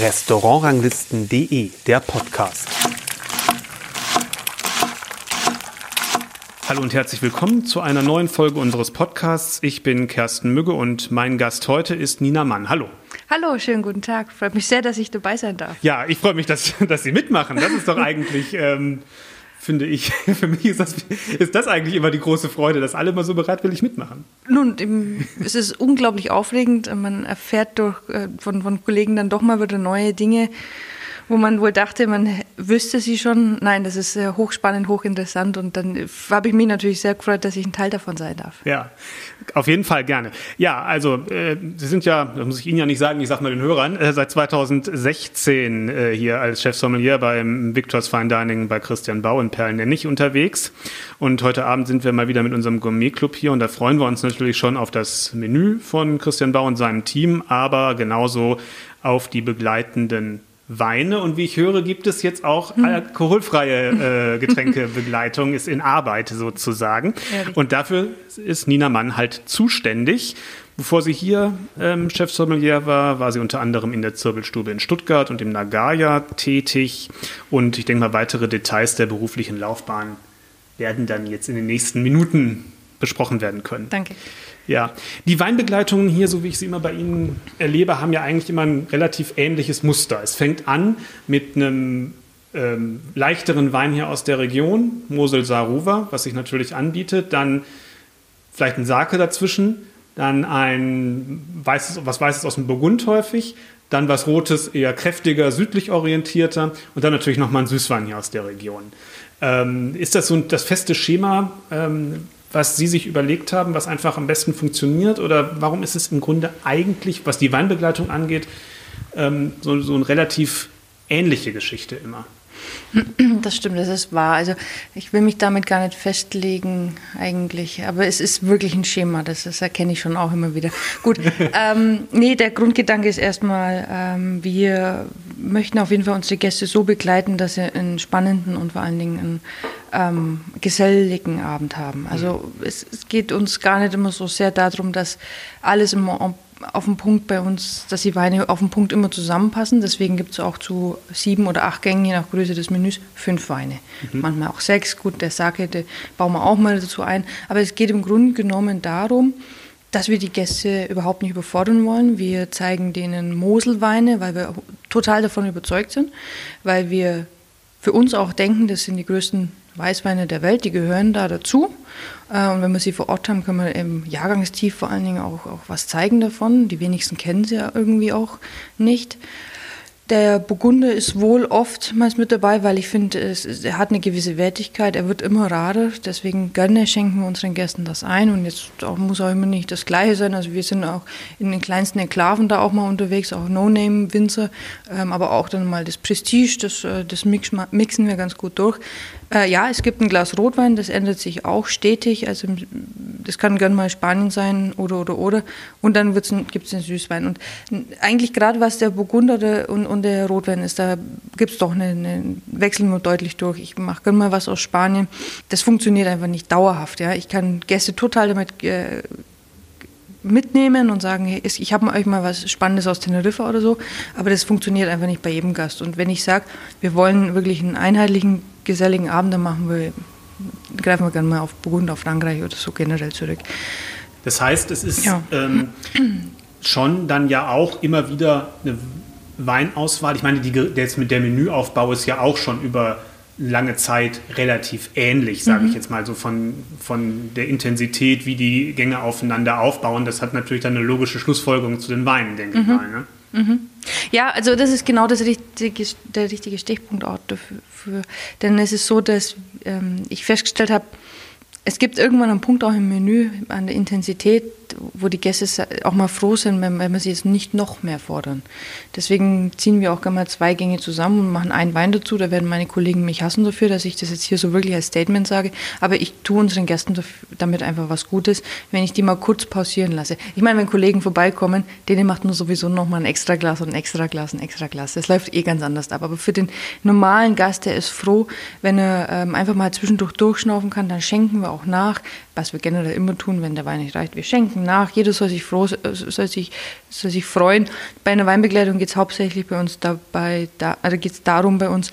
Restaurantranglisten.de, der Podcast. Hallo und herzlich willkommen zu einer neuen Folge unseres Podcasts. Ich bin Kersten Mügge und mein Gast heute ist Nina Mann. Hallo. Hallo, schönen guten Tag. Freut mich sehr, dass ich dabei sein darf. Ja, ich freue mich, dass, dass Sie mitmachen. Das ist doch eigentlich, ähm, finde ich, für mich ist das, ist das eigentlich immer die große Freude, dass alle immer so bereitwillig mitmachen. Nun, es ist unglaublich aufregend. Man erfährt durch, äh, von, von Kollegen dann doch mal wieder neue Dinge wo man wohl dachte, man wüsste sie schon. Nein, das ist äh, hochspannend, hochinteressant und dann habe ich mich natürlich sehr gefreut, dass ich ein Teil davon sein darf. Ja, auf jeden Fall gerne. Ja, also äh, Sie sind ja, das muss ich Ihnen ja nicht sagen, ich sage mal den Hörern, äh, seit 2016 äh, hier als Chefsommelier beim Victor's Fine Dining bei Christian Bau in Perlen-Nennig unterwegs und heute Abend sind wir mal wieder mit unserem Gourmet-Club hier und da freuen wir uns natürlich schon auf das Menü von Christian Bau und seinem Team, aber genauso auf die begleitenden Weine und wie ich höre, gibt es jetzt auch hm. alkoholfreie äh, Getränkebegleitung, ist in Arbeit sozusagen. Ehrlich. Und dafür ist Nina Mann halt zuständig. Bevor sie hier ähm, Chefsommelier war, war sie unter anderem in der Zirbelstube in Stuttgart und im Nagaya tätig. Und ich denke mal, weitere Details der beruflichen Laufbahn werden dann jetzt in den nächsten Minuten besprochen werden können. Danke. Ja, die Weinbegleitungen hier, so wie ich sie immer bei Ihnen erlebe, haben ja eigentlich immer ein relativ ähnliches Muster. Es fängt an mit einem ähm, leichteren Wein hier aus der Region, Mosel Saruwa, was sich natürlich anbietet, dann vielleicht ein Sake dazwischen, dann ein weißes, was Weißes aus dem Burgund häufig, dann was Rotes, eher kräftiger, südlich orientierter und dann natürlich nochmal ein Süßwein hier aus der Region. Ähm, ist das so das feste Schema, ähm, was Sie sich überlegt haben, was einfach am besten funktioniert? Oder warum ist es im Grunde eigentlich, was die Weinbegleitung angeht, ähm, so, so eine relativ ähnliche Geschichte immer? Das stimmt, das ist wahr. Also ich will mich damit gar nicht festlegen eigentlich, aber es ist wirklich ein Schema, das, das erkenne ich schon auch immer wieder. Gut, ähm, nee, der Grundgedanke ist erstmal, ähm, wir möchten auf jeden Fall unsere Gäste so begleiten, dass sie einen spannenden und vor allen Dingen einen ähm, geselligen Abend haben. Also es, es, geht uns gar nicht immer so sehr darum, dass alles immer auf den Punkt bei uns, dass die Weine auf den Punkt immer zusammenpassen. Deswegen gibt es auch zu sieben oder acht Gängen, je nach Größe des Menüs, fünf Weine. Mhm. Manchmal auch sechs. Gut, der Sake, der bauen wir auch mal dazu ein. Aber es geht im Grunde genommen darum, dass wir die Gäste überhaupt nicht überfordern wollen. Wir zeigen denen Moselweine, weil wir total davon überzeugt sind, weil wir für uns auch denken, das sind die größten Weißweine der Welt, die gehören da dazu. Äh, und wenn wir sie vor Ort haben, können wir im Jahrgangstief vor allen Dingen auch, auch was zeigen davon. Die wenigsten kennen sie ja irgendwie auch nicht. Der Burgunder ist wohl oftmals mit dabei, weil ich finde, er hat eine gewisse Wertigkeit. Er wird immer rarer. Deswegen gerne schenken wir unseren Gästen das ein. Und jetzt auch, muss auch immer nicht das Gleiche sein. Also wir sind auch in den kleinsten Enklaven da auch mal unterwegs, auch No-Name-Winzer. Ähm, aber auch dann mal das Prestige, das, äh, das mixen wir ganz gut durch. Äh, ja, es gibt ein Glas Rotwein, das ändert sich auch stetig. Also das kann gerne mal Spanien sein oder oder oder. Und dann gibt es den Süßwein. Und eigentlich gerade was der Burgunder und, und der Rotwein ist, da gibt es doch eine, eine wechseln wir deutlich durch. Ich mache gerne mal was aus Spanien. Das funktioniert einfach nicht dauerhaft. Ja, ich kann Gäste total damit äh, mitnehmen und sagen, hey, ich habe euch mal was Spannendes aus Teneriffa oder so, aber das funktioniert einfach nicht bei jedem Gast. Und wenn ich sage, wir wollen wirklich einen einheitlichen geselligen Abende machen will, greifen wir gerne mal auf Burgund, auf Frankreich oder so generell zurück. Das heißt, es ist ja. ähm, schon dann ja auch immer wieder eine Weinauswahl. Ich meine, die, jetzt mit der Menüaufbau ist ja auch schon über lange Zeit relativ ähnlich, sage mhm. ich jetzt mal so von, von der Intensität, wie die Gänge aufeinander aufbauen. Das hat natürlich dann eine logische Schlussfolgerung zu den Weinen, denke mhm. ich mal. Ne? Mhm. Ja, also das ist genau das richtige, der richtige Stichpunktort dafür. Denn es ist so, dass ähm, ich festgestellt habe, es gibt irgendwann einen Punkt auch im Menü an der Intensität, wo die Gäste auch mal froh sind, wenn, wenn wir sie jetzt nicht noch mehr fordern. Deswegen ziehen wir auch gerne mal zwei Gänge zusammen und machen einen Wein dazu. Da werden meine Kollegen mich hassen dafür, dass ich das jetzt hier so wirklich als Statement sage. Aber ich tue unseren Gästen damit einfach was Gutes, wenn ich die mal kurz pausieren lasse. Ich meine, wenn Kollegen vorbeikommen, denen macht man sowieso noch mal ein extra Glas und ein extra Glas und ein extra Glas. Das läuft eh ganz anders ab. Aber für den normalen Gast, der ist froh, wenn er ähm, einfach mal zwischendurch durchschnaufen kann, dann schenken wir auch nach, was wir generell immer tun, wenn der Wein nicht reicht. Wir schenken nach, jeder soll sich, froh, soll sich, soll sich freuen. Bei einer Weinbegleitung geht es hauptsächlich bei uns dabei, da, also geht es darum bei uns,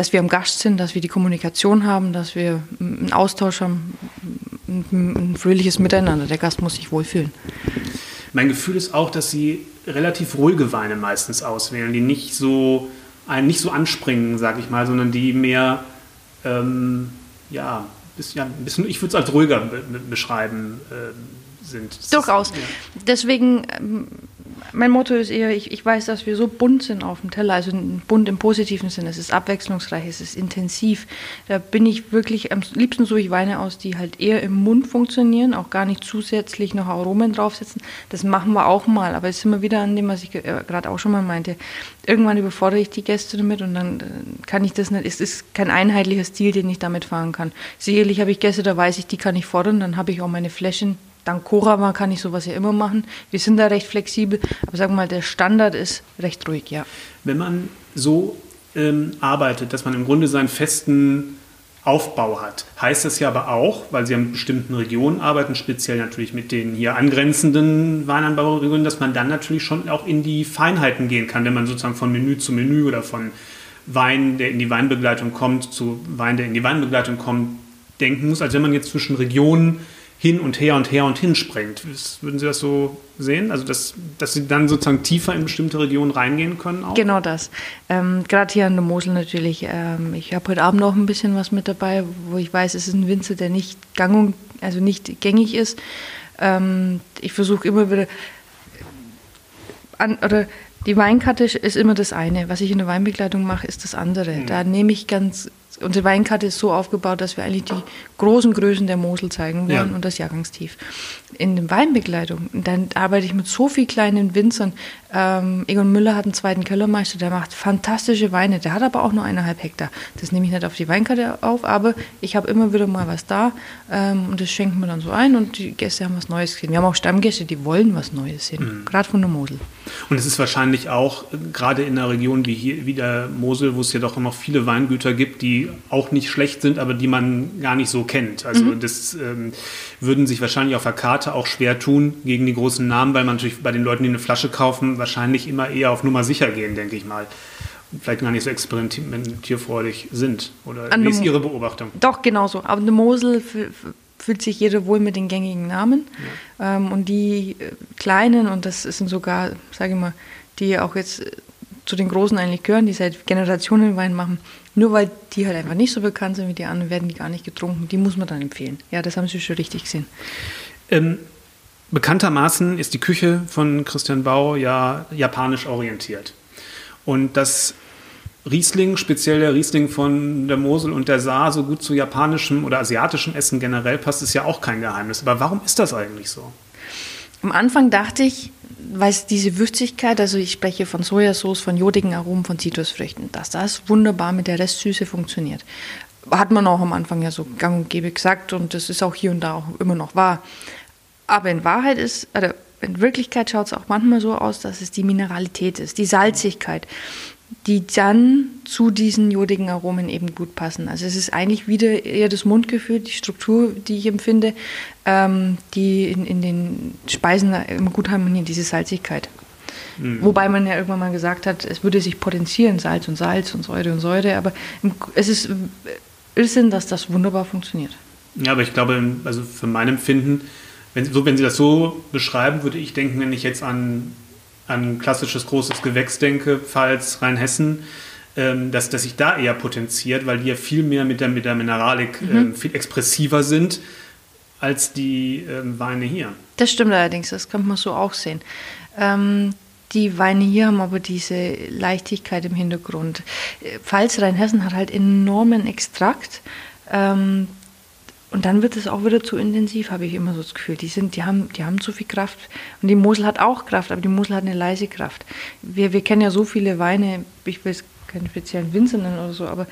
dass wir am Gast sind, dass wir die Kommunikation haben, dass wir einen Austausch haben, ein, fröhliches Miteinander. Der Gast muss sich wohlfühlen. Mein Gefühl ist auch, dass Sie relativ ruhige Weine meistens auswählen, die nicht so, nicht so anspringen, sage ich mal, sondern die mehr, ähm, ja, bisschen, ein bisschen, ich würde es als ruhiger be beschreiben äh, sind. Durchaus. Ja. Deswegen ähm, mein Motto ist eher, ich, ich weiß, dass wir so bunt sind auf dem Teller, also bunt im positiven Sinne. Es ist abwechslungsreich, es ist intensiv. Da bin ich wirklich, am liebsten suche ich Weine aus, die halt eher im Mund funktionieren, auch gar nicht zusätzlich noch Aromen draufsetzen. Das machen wir auch mal, aber es ist immer wieder an dem, was ich äh, gerade auch schon mal meinte. Irgendwann überfordere ich die Gäste damit und dann äh, kann ich das nicht, es ist kein einheitlicher Stil, den ich damit fahren kann. Sicherlich habe ich Gäste, da weiß ich, die kann ich fordern, dann habe ich auch meine Fläschchen, dank Cora kann ich sowas ja immer machen. Wir sind da recht flexibel, aber sagen wir mal, der Standard ist recht ruhig, ja. Wenn man so ähm, arbeitet, dass man im Grunde seinen festen Aufbau hat, heißt das ja aber auch, weil Sie in bestimmten Regionen arbeiten, speziell natürlich mit den hier angrenzenden Weinanbauregionen, dass man dann natürlich schon auch in die Feinheiten gehen kann, wenn man sozusagen von Menü zu Menü oder von Wein, der in die Weinbegleitung kommt, zu Wein, der in die Weinbegleitung kommt, denken muss, als wenn man jetzt zwischen Regionen hin und her und her und hin springt. Würden Sie das so sehen? Also, dass, dass Sie dann sozusagen tiefer in bestimmte Regionen reingehen können? Auch? Genau das. Ähm, Gerade hier an der Mosel natürlich. Ähm, ich habe heute Abend noch ein bisschen was mit dabei, wo ich weiß, es ist ein Winzer, der nicht gang und, also nicht gängig ist. Ähm, ich versuche immer wieder an, oder die Weinkarte ist immer das eine. Was ich in der Weinbegleitung mache, ist das andere. Mhm. Da nehme ich ganz unsere Weinkarte ist so aufgebaut, dass wir eigentlich die großen Größen der Mosel zeigen wollen ja. und das Jahrgangstief. In der Weinbegleitung, dann arbeite ich mit so vielen kleinen Winzern. Ähm, Egon Müller hat einen zweiten Kellermeister, der macht fantastische Weine. Der hat aber auch nur eineinhalb Hektar. Das nehme ich nicht auf die Weinkarte auf, aber ich habe immer wieder mal was da ähm, und das schenken wir dann so ein und die Gäste haben was Neues gesehen. Wir haben auch Stammgäste, die wollen was Neues sehen, mhm. gerade von der Mosel. Und es ist wahrscheinlich auch, gerade in einer Region wie hier, wie der Mosel, wo es ja doch noch viele Weingüter gibt, die auch nicht schlecht sind, aber die man gar nicht so kennt. Also mhm. das ähm, würden sich wahrscheinlich auf der Karte auch schwer tun gegen die großen Namen, weil man natürlich bei den Leuten, die eine Flasche kaufen, wahrscheinlich immer eher auf Nummer sicher gehen, denke ich mal. Vielleicht gar nicht so experimentierfreudig sind. Oder An wie ist Ihre Beobachtung? Doch, genauso. Aber eine Mosel fühlt sich jeder wohl mit den gängigen Namen. Ja. Ähm, und die äh, kleinen, und das sind sogar, sage ich mal, die auch jetzt zu den Großen eigentlich gehören, die seit Generationen Wein machen, nur weil die halt einfach nicht so bekannt sind wie die anderen, werden die gar nicht getrunken. Die muss man dann empfehlen. Ja, das haben Sie schon richtig gesehen. Ähm, bekanntermaßen ist die Küche von Christian Bau ja japanisch orientiert. Und das Riesling, speziell der Riesling von der Mosel und der Saar, so gut zu japanischem oder asiatischem Essen generell passt, ist ja auch kein Geheimnis. Aber warum ist das eigentlich so? Am Anfang dachte ich, weil diese Würzigkeit, also ich spreche von Sojasauce, von jodigen Aromen, von Zitrusfrüchten, dass das wunderbar mit der Restsüße funktioniert. Hat man auch am Anfang ja so gang und gäbe gesagt und das ist auch hier und da auch immer noch wahr. Aber in Wahrheit ist, oder in Wirklichkeit schaut es auch manchmal so aus, dass es die Mineralität ist, die Salzigkeit die dann zu diesen jodigen Aromen eben gut passen. Also es ist eigentlich wieder eher das Mundgefühl, die Struktur, die ich empfinde, ähm, die in, in den Speisen immer gut harmonieren, diese Salzigkeit. Mhm. Wobei man ja irgendwann mal gesagt hat, es würde sich potenzieren, Salz und Salz und Säure und Säure, aber es ist Irrsinn, dass das wunderbar funktioniert. Ja, aber ich glaube, also für mein Empfinden, wenn, so, wenn Sie das so beschreiben, würde ich denken, wenn ich jetzt an an klassisches großes Gewächs denke, Pfalz, Rheinhessen, ähm, dass, dass sich da eher potenziert, weil die ja viel mehr mit der, mit der Mineralik mhm. ähm, viel expressiver sind als die ähm, Weine hier. Das stimmt allerdings, das kann man so auch sehen. Ähm, die Weine hier haben aber diese Leichtigkeit im Hintergrund. Pfalz, Rheinhessen hat halt enormen Extrakt. Und dann wird es auch wieder zu intensiv, habe ich immer so das Gefühl. Die, sind, die, haben, die haben zu viel Kraft. Und die Mosel hat auch Kraft, aber die Mosel hat eine leise Kraft. Wir, wir kennen ja so viele Weine, ich will es keinen speziellen Winzer nennen oder so, aber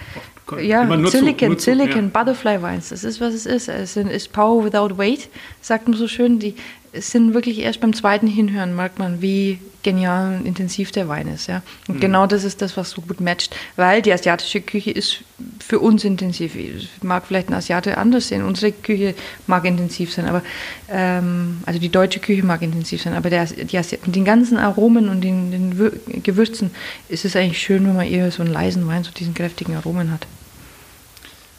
oh, ja, Silicon, zu, Silicon, ja. Butterfly Wines, das ist, was es ist. Es ist Power without weight, sagt man so schön. Die, sind wirklich erst beim zweiten Hinhören merkt man, wie genial und intensiv der Wein ist. Ja? Und mhm. genau das ist das, was so gut matcht, weil die asiatische Küche ist für uns intensiv. Mag vielleicht ein Asiate anders sehen. Unsere Küche mag intensiv sein, aber ähm, also die deutsche Küche mag intensiv sein, aber der, die mit den ganzen Aromen und den, den Gewürzen ist es eigentlich schön, wenn man eher so einen leisen Wein, so diesen kräftigen Aromen hat.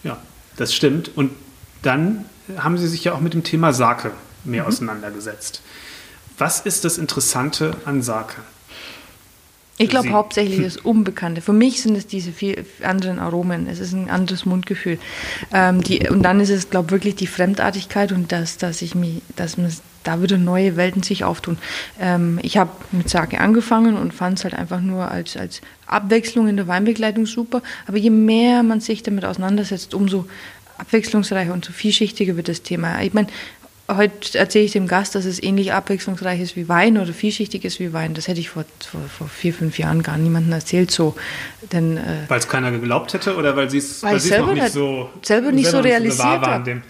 Ja, das stimmt. Und dann haben Sie sich ja auch mit dem Thema Sake mehr mhm. auseinandergesetzt. Was ist das Interessante an Sake? Ich glaube hauptsächlich das Unbekannte. Für mich sind es diese vier anderen Aromen. Es ist ein anderes Mundgefühl. Ähm, die, und dann ist es, glaube ich, wirklich die Fremdartigkeit und das, dass ich mich, dass man da wieder neue Welten sich auftun. Ähm, ich habe mit Sake angefangen und fand es halt einfach nur als, als Abwechslung in der Weinbegleitung super. Aber je mehr man sich damit auseinandersetzt, umso abwechslungsreicher und so vielschichtiger wird das Thema. Ich meine, heute erzähle ich dem Gast, dass es ähnlich abwechslungsreich ist wie Wein oder vielschichtig ist wie Wein. Das hätte ich vor, vor, vor vier, fünf Jahren gar niemandem erzählt so. Denn, äh, weil es keiner geglaubt hätte oder weil sie es noch nicht so, selber nicht so realisiert haben.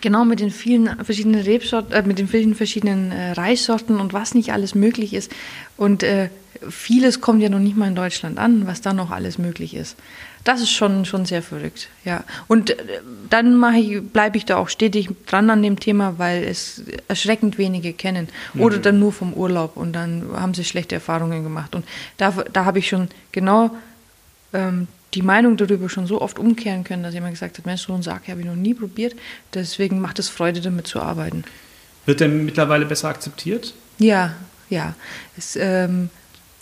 Genau, mit den vielen verschiedenen Rebsorten, äh, mit den vielen verschiedenen äh, Reissorten und was nicht alles möglich ist. Und äh, vieles kommt ja noch nicht mal in Deutschland an, was da noch alles möglich ist. Das ist schon, schon sehr verrückt, ja. Und äh, dann ich, bleibe ich da auch stetig dran an dem Thema, weil es erschreckend wenige kennen. Oder mhm. dann nur vom Urlaub und dann haben sie schlechte Erfahrungen gemacht. Und da, da habe ich schon genau ähm, die Meinung darüber schon so oft umkehren können, dass jemand gesagt hat, Mensch, so einen Sake habe ich noch nie probiert. Deswegen macht es Freude, damit zu arbeiten. Wird der mittlerweile besser akzeptiert? Ja, ja. Es, ähm,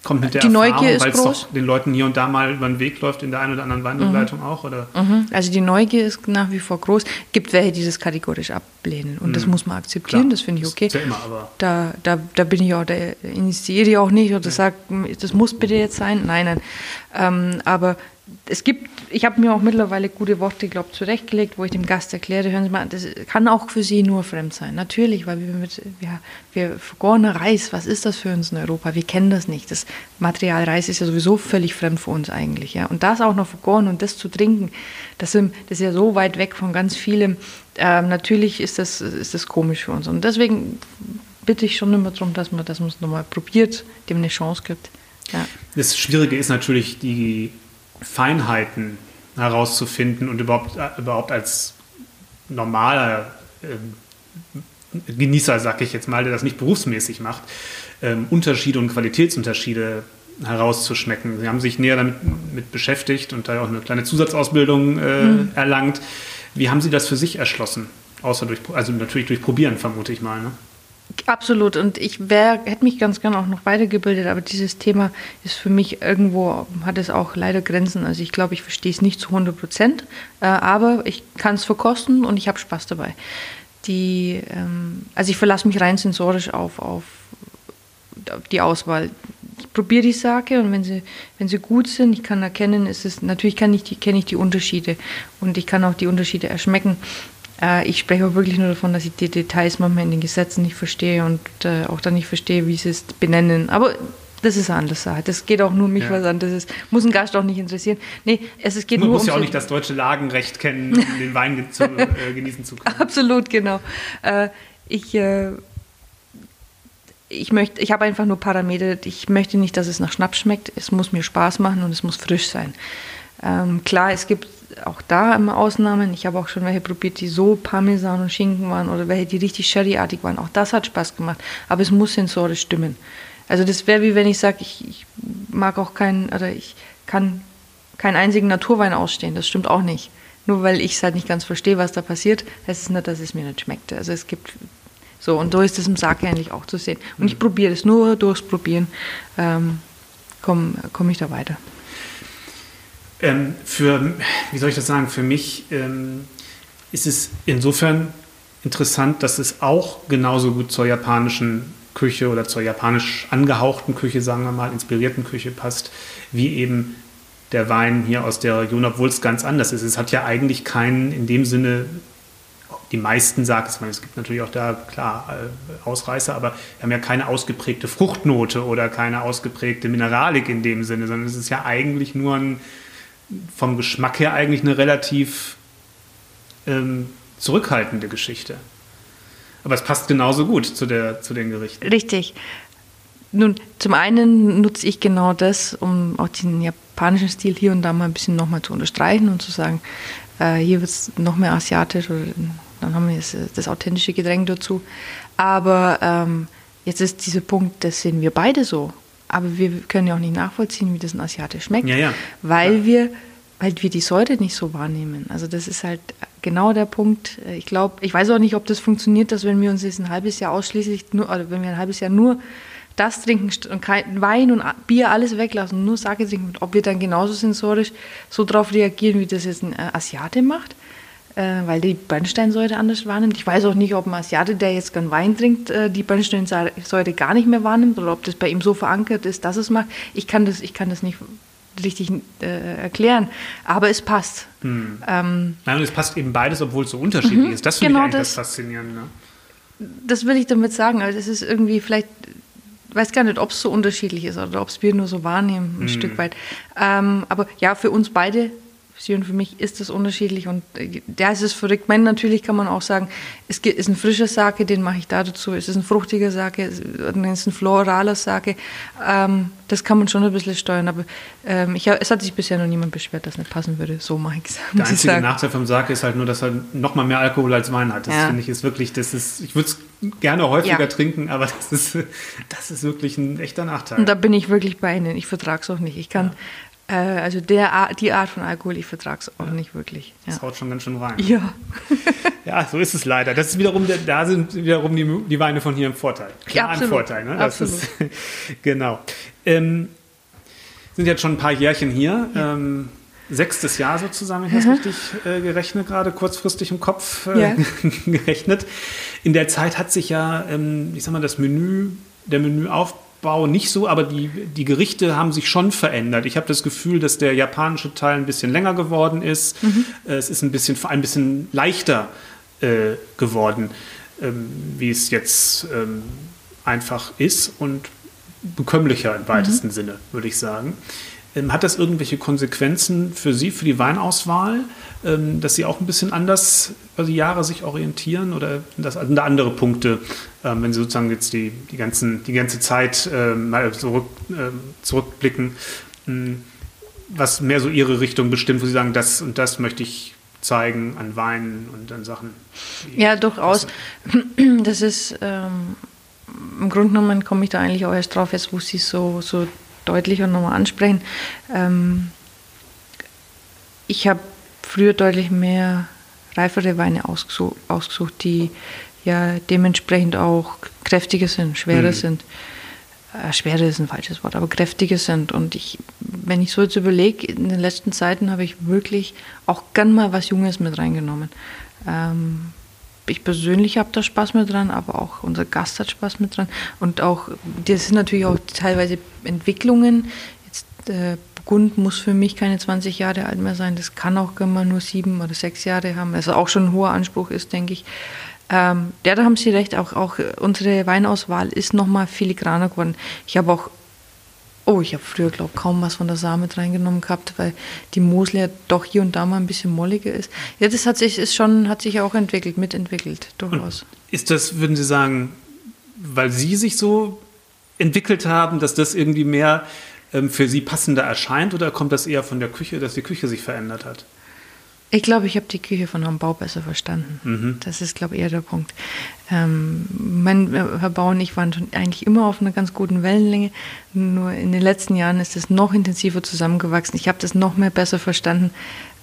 Kommt mit der die Erfahrung, Neugier ist groß. den Leuten hier und da mal über den Weg läuft, in der einen oder anderen Weinbegleitung mhm. auch? Oder? Mhm. Also die Neugier ist nach wie vor groß. gibt welche, die das kategorisch ablehnen. Und mhm. das muss man akzeptieren, Klar. das finde ich okay. Das ist ja immer, aber da, da, da bin ich auch, da initiiere ich auch nicht oder ja. sage, das muss bitte jetzt sein. Nein, nein. Ähm, aber es gibt, ich habe mir auch mittlerweile gute Worte, glaube zurechtgelegt, wo ich dem Gast erkläre, hören Sie mal, das kann auch für Sie nur fremd sein. Natürlich, weil wir mit, ja, wir vergorener Reis, was ist das für uns in Europa? Wir kennen das nicht. Das Material Reis ist ja sowieso völlig fremd für uns eigentlich, ja. Und das auch noch vergoren und das zu trinken, das, das ist ja so weit weg von ganz vielem. Ähm, natürlich ist das, ist das komisch für uns. Und deswegen bitte ich schon immer darum, dass man das nochmal probiert, dem eine Chance gibt. Ja. Das Schwierige ist natürlich die Feinheiten herauszufinden und überhaupt, äh, überhaupt als normaler äh, Genießer, sag ich jetzt mal, der das nicht berufsmäßig macht, ähm, Unterschiede und Qualitätsunterschiede herauszuschmecken. Sie haben sich näher damit mit beschäftigt und da auch eine kleine Zusatzausbildung äh, mhm. erlangt. Wie haben Sie das für sich erschlossen? Außer durch, also natürlich durch Probieren, vermute ich mal. Ne? Absolut. Und ich wär, hätte mich ganz gerne auch noch weitergebildet, aber dieses Thema ist für mich irgendwo, hat es auch leider Grenzen. Also ich glaube, ich verstehe es nicht zu 100 Prozent, äh, aber ich kann es verkosten und ich habe Spaß dabei. Die, ähm, also ich verlasse mich rein sensorisch auf, auf, die Auswahl. Ich probiere die Sake und wenn sie, wenn sie gut sind, ich kann erkennen, ist es, natürlich kann ich die, kenne ich die Unterschiede und ich kann auch die Unterschiede erschmecken. Äh, ich spreche auch wirklich nur davon, dass ich die Details manchmal in den Gesetzen nicht verstehe und äh, auch dann nicht verstehe, wie sie es benennen. Aber das ist eine andere Sache. Das geht auch nur mich ja. was an. Das ist, muss ein Gast auch nicht interessieren. Nee, es, es geht Man nur muss ja auch nicht das deutsche Lagenrecht kennen, um den Wein zu, äh, genießen zu können. Absolut, genau. Äh, ich, äh, ich, möchte, ich habe einfach nur Parameter. Ich möchte nicht, dass es nach Schnaps schmeckt. Es muss mir Spaß machen und es muss frisch sein. Ähm, klar, es gibt auch da immer Ausnahmen. Ich habe auch schon welche probiert, die so Parmesan und Schinken waren oder welche, die richtig sherryartig waren. Auch das hat Spaß gemacht. Aber es muss sensorisch stimmen. Also das wäre wie wenn ich sage, ich, ich, mag auch keinen, oder ich kann keinen einzigen Naturwein ausstehen. Das stimmt auch nicht. Nur weil ich es halt nicht ganz verstehe, was da passiert, heißt es nicht, dass es mir nicht schmeckt. Also es gibt so, und so ist es im Sake eigentlich auch zu sehen. Und ich probiere es nur durchs Probieren, ähm, komme komm ich da weiter. Ähm, für, wie soll ich das sagen, für mich ähm, ist es insofern interessant, dass es auch genauso gut zur japanischen Küche oder zur japanisch angehauchten Küche, sagen wir mal, inspirierten Küche passt, wie eben der Wein hier aus der Region, obwohl es ganz anders ist. Es hat ja eigentlich keinen, in dem Sinne, die meisten sagen es, es gibt natürlich auch da, klar, äh, Ausreißer, aber wir haben ja keine ausgeprägte Fruchtnote oder keine ausgeprägte Mineralik in dem Sinne, sondern es ist ja eigentlich nur ein vom Geschmack her eigentlich eine relativ ähm, zurückhaltende Geschichte. Aber es passt genauso gut zu, der, zu den Gerichten. Richtig. Nun, zum einen nutze ich genau das, um auch den japanischen Stil hier und da mal ein bisschen nochmal zu unterstreichen und zu sagen, äh, hier wird es noch mehr asiatisch oder dann haben wir das, das authentische Getränk dazu. Aber ähm, jetzt ist dieser Punkt, das sehen wir beide so. Aber wir können ja auch nicht nachvollziehen, wie das in Asiatisch schmeckt, Ja, ja. weil Ja. wir weil wir die Säure nicht so wahrnehmen. Also das ist halt genau der Punkt. Ich glaube, ich weiß auch nicht, ob das funktioniert, dass wenn wir uns jetzt ein halbes Jahr ausschließlich nur, oder wenn wir ein halbes Jahr nur das trinken und kein Wein und Bier alles weglassen, nur Sake trinken, ob wir dann genauso sensorisch so darauf reagieren, wie das jetzt ein äh, Asiate macht, äh, weil die Bernsteinsäure anders wahrnimmt. Ich weiß auch nicht, ob ein Asiate, der jetzt gern Wein trinkt, äh, die Bernsteinsäure gar nicht mehr wahrnimmt oder ob das bei ihm so verankert ist, dass es macht. Ich kann das, ich kann das nicht richtig äh, erklären, aber es passt. Ähm, Nein, und es passt eben beides, obwohl es so unterschiedlich ist. Das finde genau ich eigentlich das, das. Faszinierende. das will ich damit sagen. Also es ist irgendwie vielleicht, ich weiß gar nicht, ob es so unterschiedlich ist oder ob es wir nur so wahrnehmen, ein Stück weit. Ähm, aber ja, für uns beide, Sie und für mich, ist das unterschiedlich und äh, da ist es verrückt. Man, natürlich kann man auch sagen, es ist ein frischer Sake, den mache ich da dazu. Es ist ein fruchtiger Sake, es dann ist ein floraler Sake. Ähm, das kann man schon ein bisschen steuern, aber ähm, ich, es hat sich bisher noch niemand beschwert, dass nicht passen würde. So mache ich es. Der einzige Nachteil vom Sake ist halt nur, dass er noch mal mehr Alkohol als Wein hat. Das Ja. finde ich ist wirklich, das ist, ich würde es gerne häufiger Ja. trinken, aber das ist, das ist wirklich ein echter Nachteil. Und da bin ich wirklich bei Ihnen. Ich vertrage es auch nicht. Ich kann, äh, also der, die Art von Alkohol, ich vertrage es auch nicht wirklich. Ja. Das haut schon ganz schön rein. ja. Ja, so ist es leider. Das ist wiederum, der- da sind wiederum die, die Weine von hier im Vorteil. Klar absolut. Vorteil. Ne? Das Absolut. ist, genau. Ähm, sind jetzt schon ein paar Jährchen hier. Ähm, sechstes Jahr sozusagen, wenn ich das richtig äh, gerechnet gerade, kurzfristig im Kopf äh, Ja. gerechnet. In der Zeit hat sich ja, ähm, ich sag mal, das Menü, der Menüaufbau nicht so, aber die, die Gerichte haben sich schon verändert. Ich habe das Gefühl, dass der japanische Teil ein bisschen länger geworden ist. Äh, Es ist ein bisschen, vor allem ein bisschen leichter äh, geworden, ähm, wie es jetzt ähm, einfach ist und bekömmlicher im weitesten Sinne, würde ich sagen. Ähm, hat das irgendwelche Konsequenzen für Sie, für die Weinauswahl, ähm, dass Sie auch ein bisschen anders über die Jahre sich orientieren oder das sind da andere Punkte, ähm, wenn Sie sozusagen jetzt die, die, ganzen, die ganze Zeit mal zurück, zurückblicken, was mehr so Ihre Richtung bestimmt, wo Sie sagen, das und das möchte ich zeigen an Weinen und an Sachen? ja, durchaus. Das ist, ähm, im Grunde genommen komme ich da eigentlich auch erst drauf, jetzt wo Sie es so, deutlicher nochmal ansprechen. Ähm, ich habe früher deutlich mehr reifere Weine ausgesucht, ausgesucht die ja dementsprechend auch kräftiger sind, schwerer Mhm. sind. Äh, schwerer ist ein falsches Wort, aber kräftiger sind. Und ich, wenn ich so jetzt überlege, in den letzten Zeiten habe ich wirklich auch gern mal was Junges mit reingenommen. Ähm, ich persönlich habe da Spaß mit dran, aber auch unser Gast hat Spaß mit dran. Und auch, das sind natürlich auch teilweise Entwicklungen. Jetzt, äh, Burgund muss für mich keine 20 Jahre alt mehr sein. Das kann auch mal nur sieben oder sechs Jahre haben. Also auch schon ein hoher Anspruch ist, denke ich. Ähm, ja, da haben Sie recht. Auch, auch unsere Weinauswahl ist nochmal filigraner geworden. Ich habe auch Oh, ich habe früher, glaube ich, kaum was von der Saar mit reingenommen gehabt, weil die Mosel ja doch hier und da mal ein bisschen molliger ist. Ja, das hat sich, ist schon, hat sich auch entwickelt, mitentwickelt, durchaus. Ist das, würden Sie sagen, weil Sie sich so entwickelt haben, dass das irgendwie mehr ähm, für Sie passender erscheint oder kommt das eher von der Küche, dass die Küche sich verändert hat? Ich glaube, ich habe die Küche von Herrn Bau besser verstanden. Das ist, glaube ich, eher der Punkt. Ähm, mein Herr Bau und ich waren schon eigentlich immer auf einer ganz guten Wellenlänge. Nur in den letzten Jahren ist es noch intensiver zusammengewachsen. Ich habe das noch mehr besser verstanden.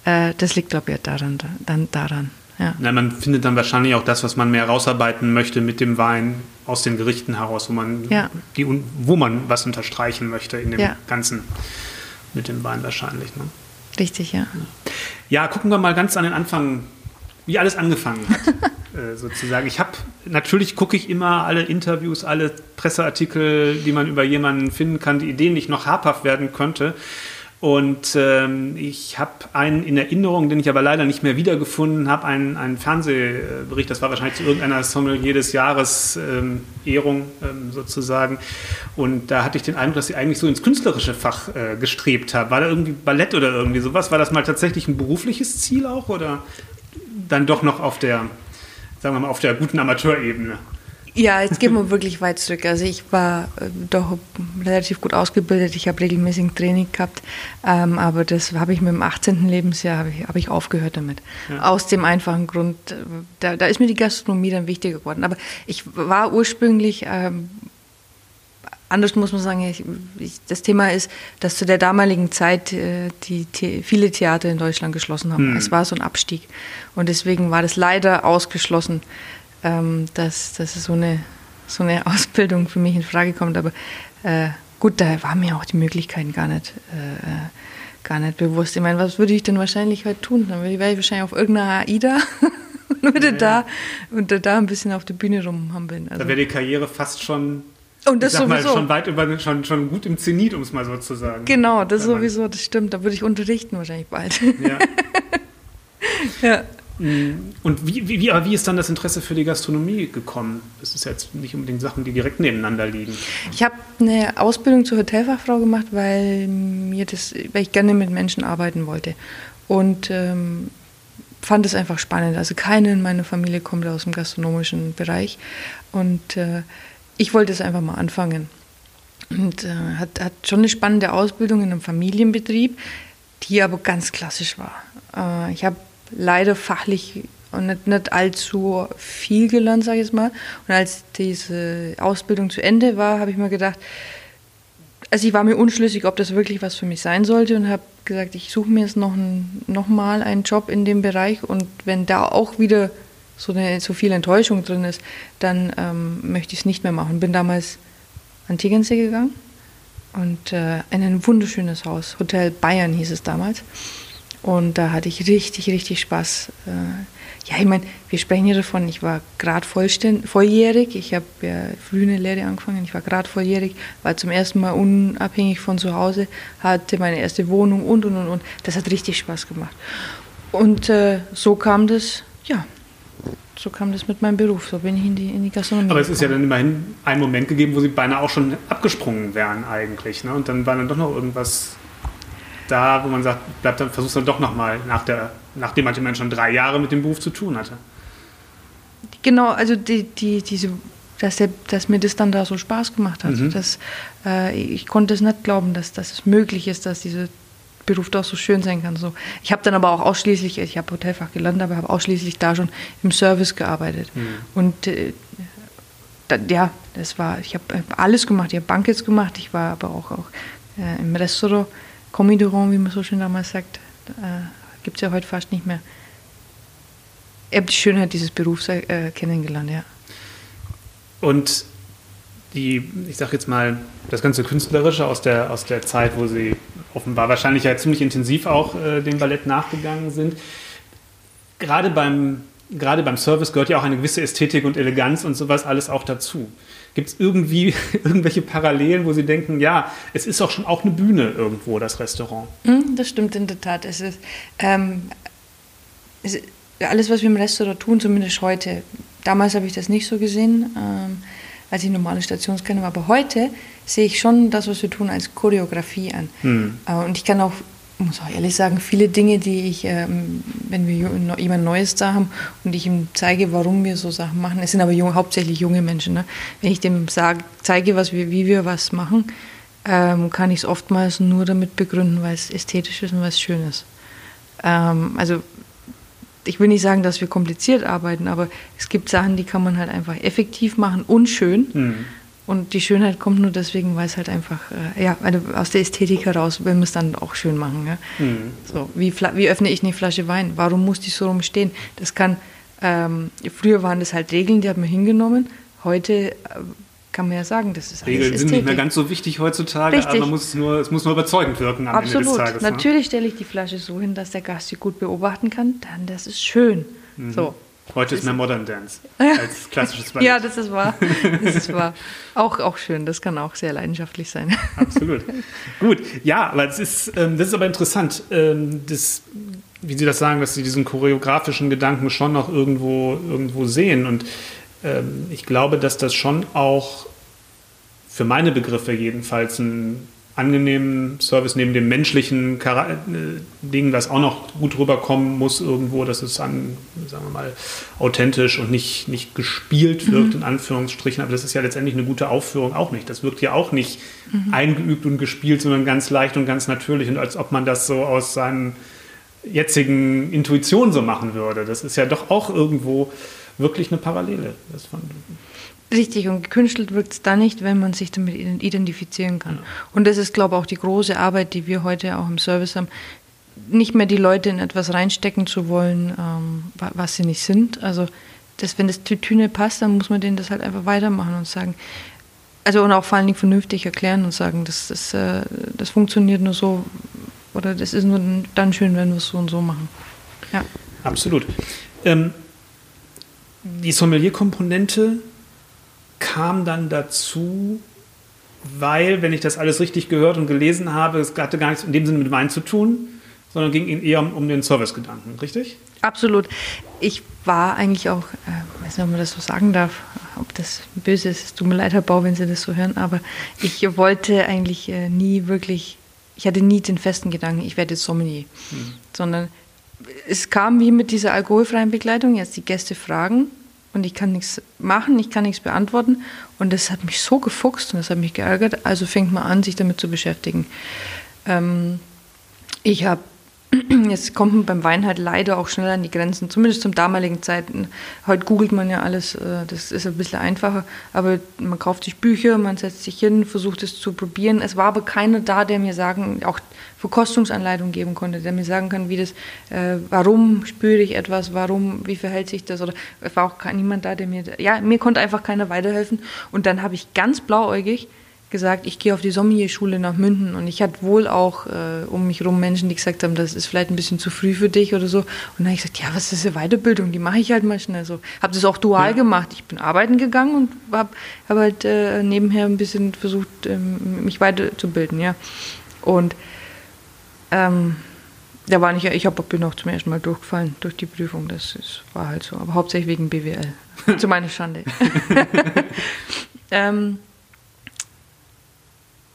Äh, das liegt, glaube ich, daran. Dann daran ja. Na, man findet dann wahrscheinlich auch das, was man mehr rausarbeiten möchte mit dem Wein aus den Gerichten heraus, wo man, Ja. die, wo man was unterstreichen möchte in dem Ja. Ganzen mit dem Wein wahrscheinlich. Ne? Richtig, ja. Ja, gucken wir mal ganz an den Anfang, wie alles angefangen hat, äh, sozusagen. Ich habe, natürlich gucke ich immer alle Interviews, alle Presseartikel, die man über jemanden finden kann, die Ideen nicht noch habhaft werden könnte. Und ähm, ich habe einen in Erinnerung, den ich aber leider nicht mehr wiedergefunden habe, einen, einen Fernsehbericht, das war wahrscheinlich zu irgendeiner Sommelier des Jahres ähm, Ehrung ähm, sozusagen. Und da hatte ich den Eindruck, dass sie eigentlich so ins künstlerische Fach äh, gestrebt haben. War da irgendwie Ballett oder irgendwie sowas? War das mal tatsächlich ein berufliches Ziel auch oder dann doch noch auf der sagen wir mal, auf der guten Amateurebene. Ja, jetzt gehen wir wirklich weit zurück. Also ich war äh, doch relativ gut ausgebildet. Ich habe regelmäßig Training gehabt, ähm, aber das habe ich mit dem 18. Lebensjahr habe ich, hab ich aufgehört damit. Ja. Aus dem einfachen Grund, äh, da, da, ist mir die Gastronomie dann wichtiger geworden. Aber ich war ursprünglich ähm, anders muss man sagen, ich, ich, das Thema ist, dass zu der damaligen Zeit äh, die, die, viele Theater in Deutschland geschlossen haben. Hm. Es war so ein Abstieg. Und deswegen war das leider ausgeschlossen, ähm, dass, dass so, eine, so eine Ausbildung für mich in Frage kommt. Aber äh, gut, da waren mir auch die Möglichkeiten gar nicht, äh, gar nicht bewusst. Ich meine, was würde ich denn wahrscheinlich heute tun? Dann wäre ich wahrscheinlich auf irgendeiner AIDA und würde ja, da, und da ein bisschen auf der Bühne rumhampeln. Also, da wäre die Karriere fast schon und das ich sag sowieso. Mal, schon weit über, schon, schon gut im Zenit, um es mal so zu sagen. Genau, das sowieso, das stimmt. Da würde ich unterrichten wahrscheinlich bald. Ja. ja. Mm, und wie, wie, wie ist dann das Interesse für die Gastronomie gekommen? Das ist jetzt nicht unbedingt Sachen, die direkt nebeneinander liegen. Ich habe eine Ausbildung zur Hotelfachfrau gemacht, weil, mir das, weil ich gerne mit Menschen arbeiten wollte. Und ähm, fand es einfach spannend. Also keine in meiner Familie kommt aus dem gastronomischen Bereich. Und äh, ich wollte es einfach mal anfangen. Und äh, hat, hat schon eine spannende Ausbildung in einem Familienbetrieb, die aber ganz klassisch war. Äh, ich habe leider fachlich nicht, nicht allzu viel gelernt, sage ich jetzt mal. Und als diese Ausbildung zu Ende war, habe ich mir gedacht, also ich war mir unschlüssig, ob das wirklich was für mich sein sollte und habe gesagt, ich suche mir jetzt noch, ein, noch mal einen Job in dem Bereich und wenn da auch wieder so, eine, so viel Enttäuschung drin ist, dann ähm, möchte ich es nicht mehr machen. Bin damals an Tegernsee gegangen und äh, in ein wunderschönes Haus, Hotel Bayern hieß es damals. Und da hatte ich richtig, richtig Spaß. Äh, ja, ich meine, wir sprechen hier davon, ich war gerade volljährig, ich habe ja früh eine Lehre angefangen, ich war gerade volljährig, war zum ersten Mal unabhängig von zu Hause, hatte meine erste Wohnung und, und, und, und. Das hat richtig Spaß gemacht. Und äh, so kam das, ja, so kam das mit meinem Beruf. So bin ich in die, in die Gastronomie. Aber es ist ja dann immerhin ein Moment gegeben, wo sie beinahe auch schon abgesprungen wären eigentlich. Ne? Und dann war dann doch noch irgendwas da, wo man sagt, bleibt dann, versuchst dann doch nochmal, nach nachdem man immerhin schon drei Jahre mit dem Beruf zu tun hatte. Genau, also die, die, diese, dass, der, dass mir das dann da so Spaß gemacht hat. Mhm. Dass, äh, ich konnte es nicht glauben, dass, dass es möglich ist, dass diese Beruf doch so schön sein kann. So. Ich habe dann aber auch ausschließlich, ich habe Hotelfach gelernt, aber habe ausschließlich da schon im Service gearbeitet. Mhm. Und äh, da, ja, das war, ich habe alles gemacht. Ich habe Bankets gemacht, ich war aber auch, auch äh, im Restaurant, Commis wie man so schön damals sagt. Äh, Gibt es ja heute fast nicht mehr. Ich habe die Schönheit dieses Berufs äh, kennengelernt, ja. Und die, ich sag jetzt mal, das ganze Künstlerische aus der, aus der Zeit, wo sie offenbar wahrscheinlich ja ziemlich intensiv auch äh, dem Ballett nachgegangen sind. Gerade beim, gerade beim Service gehört ja auch eine gewisse Ästhetik und Eleganz und sowas alles auch dazu. Gibt es irgendwie irgendwelche Parallelen, wo Sie denken, ja, es ist auch schon auch eine Bühne irgendwo, das Restaurant? Hm, das stimmt in der Tat. Es ist, ähm, es ist alles, was wir im Restaurant tun, zumindest heute. Damals habe ich das nicht so gesehen. Ähm, als ich normale Stationskenner war. Aber heute sehe ich schon das, was wir tun, als Choreografie an. Mhm. Und ich kann auch, muss auch ehrlich sagen, viele Dinge, die ich, ähm, wenn wir jemand Neues da haben und ich ihm zeige, warum wir so Sachen machen, es sind aber jung, hauptsächlich junge Menschen, ne? wenn ich dem sage, zeige, was wir, wie wir was machen, ähm, kann ich es oftmals nur damit begründen, weil es ästhetisch ist und weil es schön ist. Ähm, also ich will nicht sagen, dass wir kompliziert arbeiten, aber es gibt Sachen, die kann man halt einfach effektiv machen und schön. Mhm. Und die Schönheit kommt nur deswegen, weil es halt einfach, äh, ja, aus der Ästhetik heraus will man es dann auch schön machen. Ja? Mhm. So, wie, wie öffne ich eine Flasche Wein? Warum muss die so rumstehen? Das kann, ähm, früher waren das halt Regeln, die hat man hingenommen. Heute äh, kann man ja sagen, das ist Regeln sind nicht mehr ganz so wichtig heutzutage, Richtig. aber man muss nur, es muss nur überzeugend wirken am Absolut. Ende des Tages. Ne? Natürlich stelle ich die Flasche so hin, dass der Gast sie gut beobachten kann, dann das ist schön. Mhm. So. Heute ist mehr Modern Dance als klassisches Ballett. ja, das ist wahr. Das ist wahr. Auch, auch schön, das kann auch sehr leidenschaftlich sein. Absolut. Gut, ja, aber das ist, ähm, das ist aber interessant, ähm, das, wie Sie das sagen, dass Sie diesen choreografischen Gedanken schon noch irgendwo, irgendwo sehen. Und ähm, ich glaube, dass das schon auch für meine Begriffe jedenfalls ein angenehmen Service neben dem menschlichen Chara äh, Ding, das auch noch gut rüberkommen muss irgendwo, dass es an, sagen wir mal, authentisch und nicht, nicht gespielt wirkt, mhm. in Anführungsstrichen. Aber das ist ja letztendlich eine gute Aufführung auch nicht. Das wirkt ja auch nicht mhm. eingeübt und gespielt, sondern ganz leicht und ganz natürlich und als ob man das so aus seinen jetzigen Intuitionen so machen würde. Das ist ja doch auch irgendwo wirklich eine Parallele. Das fand, Richtig, und gekünstelt wirkt es dann nicht, wenn man sich damit identifizieren kann. Ja. Und das ist, glaube ich, auch die große Arbeit, die wir heute auch im Service haben. Nicht mehr die Leute in etwas reinstecken zu wollen, ähm, was sie nicht sind. Also, das, wenn das Tütüne passt, dann muss man denen das halt einfach weitermachen und sagen, also und auch vor allen Dingen vernünftig erklären und sagen, das, das, äh, das funktioniert nur so oder das ist nur dann schön, wenn wir es so und so machen. Ja. Absolut. Ähm, die Sommelier-Komponente kam dann dazu, weil, wenn ich das alles richtig gehört und gelesen habe, es hatte gar nichts in dem Sinne mit Wein zu tun, sondern ging Ihnen eher um, um den Servicegedanken, richtig? Absolut. Ich war eigentlich auch, äh, weiß nicht, ob man das so sagen darf, ob das böse ist, es tut mir leid, Herr Bau, wenn Sie das so hören, aber ich wollte eigentlich äh, nie wirklich, ich hatte nie den festen Gedanken, ich werde Sommelier, mhm. sondern es kam wie mit dieser alkoholfreien Begleitung, jetzt die Gäste fragen und ich kann nichts machen, ich kann nichts beantworten. Und das hat mich so gefuchst und das hat mich geärgert. Also fängt man an, sich damit zu beschäftigen. Ähm, ich habe Jetzt kommt man beim Wein halt leider auch schnell an die Grenzen, zumindest zum damaligen Zeiten. Heute googelt man ja alles, äh, das ist ein bisschen einfacher, aber man kauft sich Bücher, man setzt sich hin, versucht es zu probieren. Es war aber keiner da, der mir sagen, auch Verkostungsanleitung geben konnte, der mir sagen kann, wie das, äh, warum spüre ich etwas, warum, wie verhält sich das oder es war auch niemand da, der mir, ja, mir konnte einfach keiner weiterhelfen und dann habe ich ganz blauäugig gesagt, ich gehe auf die Sommelier-Schule nach Münden und ich hatte wohl auch äh, um mich herum Menschen, die gesagt haben, das ist vielleicht ein bisschen zu früh für dich oder so. Und dann habe ich gesagt, ja, was ist eine Weiterbildung? Die mache ich halt mal schnell so. Habe das auch dual ja. gemacht. Ich bin arbeiten gegangen und habe hab halt äh, nebenher ein bisschen versucht, ähm, mich weiterzubilden, ja. Und ähm, da war nicht, ich hab, bin auch zum ersten Mal durchgefallen durch die Prüfung. Das ist, war halt so, aber hauptsächlich wegen BWL. zu meiner Schande. ähm,